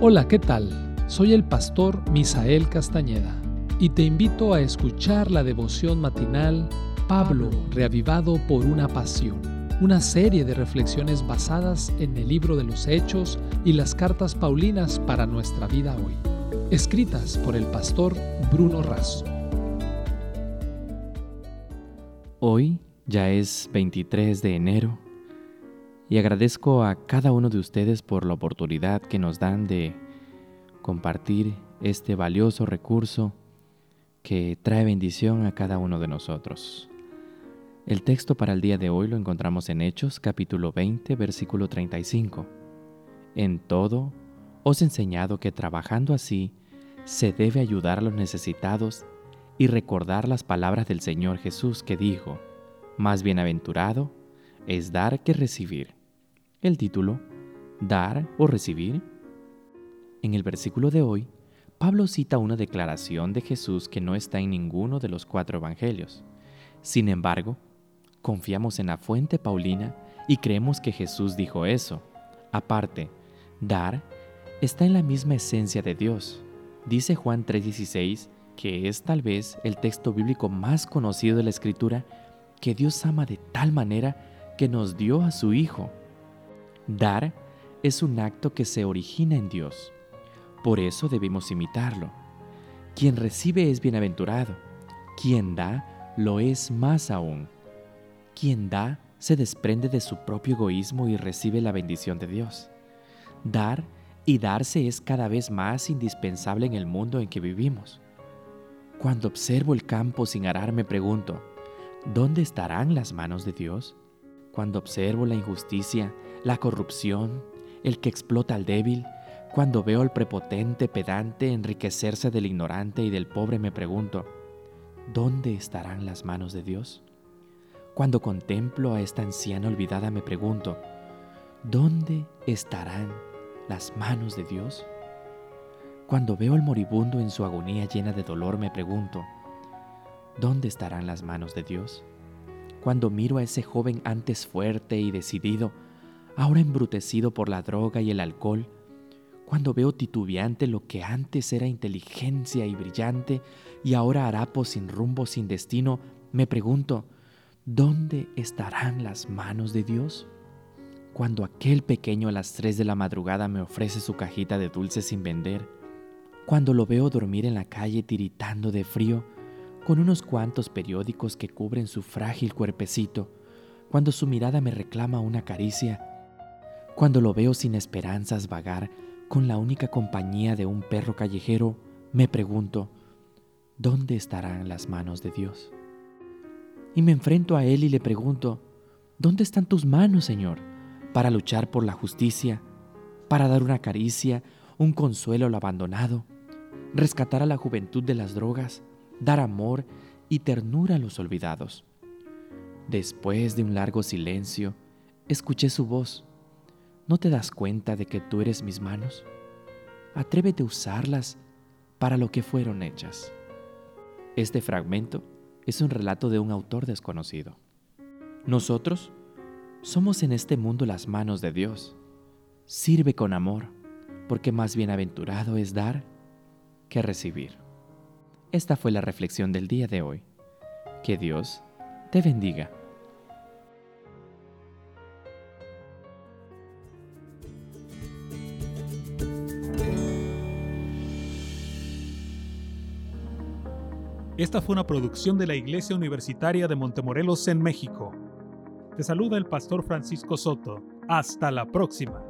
Hola, ¿qué tal? Soy el pastor Misael Castañeda y te invito a escuchar la devoción matinal Pablo, reavivado por una pasión, una serie de reflexiones basadas en el libro de los Hechos y las cartas Paulinas para nuestra vida hoy, escritas por el pastor Bruno Razo. Hoy ya es 23 de enero y agradezco a cada uno de ustedes por la oportunidad que nos dan de compartir este valioso recurso que trae bendición a cada uno de nosotros. El texto para el día de hoy lo encontramos en Hechos capítulo 20 versículo 35. En todo os he enseñado que trabajando así se debe ayudar a los necesitados y recordar las palabras del Señor Jesús que dijo, más bienaventurado es dar que recibir. El título, dar o recibir. En el versículo de hoy, Pablo cita una declaración de Jesús que no está en ninguno de los cuatro evangelios. Sin embargo, confiamos en la fuente paulina y creemos que Jesús dijo eso. Aparte, dar está en la misma esencia de Dios. Dice Juan 3:16 que es tal vez el texto bíblico más conocido de la Escritura, que Dios ama de tal manera que nos dio a su Hijo. Dar es un acto que se origina en Dios. Por eso debemos imitarlo. Quien recibe es bienaventurado. Quien da lo es más aún. Quien da se desprende de su propio egoísmo y recibe la bendición de Dios. Dar y darse es cada vez más indispensable en el mundo en que vivimos. Cuando observo el campo sin arar me pregunto, ¿dónde estarán las manos de Dios? Cuando observo la injusticia, la corrupción, el que explota al débil, cuando veo al prepotente pedante enriquecerse del ignorante y del pobre me pregunto, ¿dónde estarán las manos de Dios? Cuando contemplo a esta anciana olvidada me pregunto, ¿dónde estarán las manos de Dios? Cuando veo al moribundo en su agonía llena de dolor, me pregunto, ¿dónde estarán las manos de Dios? Cuando miro a ese joven antes fuerte y decidido, ahora embrutecido por la droga y el alcohol, cuando veo titubeante lo que antes era inteligencia y brillante y ahora harapo sin rumbo, sin destino, me pregunto, ¿dónde estarán las manos de Dios? Cuando aquel pequeño a las tres de la madrugada me ofrece su cajita de dulces sin vender, cuando lo veo dormir en la calle tiritando de frío, con unos cuantos periódicos que cubren su frágil cuerpecito, cuando su mirada me reclama una caricia, cuando lo veo sin esperanzas vagar con la única compañía de un perro callejero, me pregunto, ¿dónde estarán las manos de Dios? Y me enfrento a Él y le pregunto, ¿dónde están tus manos, Señor, para luchar por la justicia, para dar una caricia, un consuelo al abandonado, rescatar a la juventud de las drogas, dar amor y ternura a los olvidados. Después de un largo silencio, escuché su voz. ¿No te das cuenta de que tú eres mis manos? Atrévete a usarlas para lo que fueron hechas. Este fragmento es un relato de un autor desconocido. Nosotros somos en este mundo las manos de Dios. Sirve con amor, porque más bienaventurado es dar que recibir. Esta fue la reflexión del día de hoy. Que Dios te bendiga. Esta fue una producción de la Iglesia Universitaria de Montemorelos en México. Te saluda el pastor Francisco Soto. Hasta la próxima.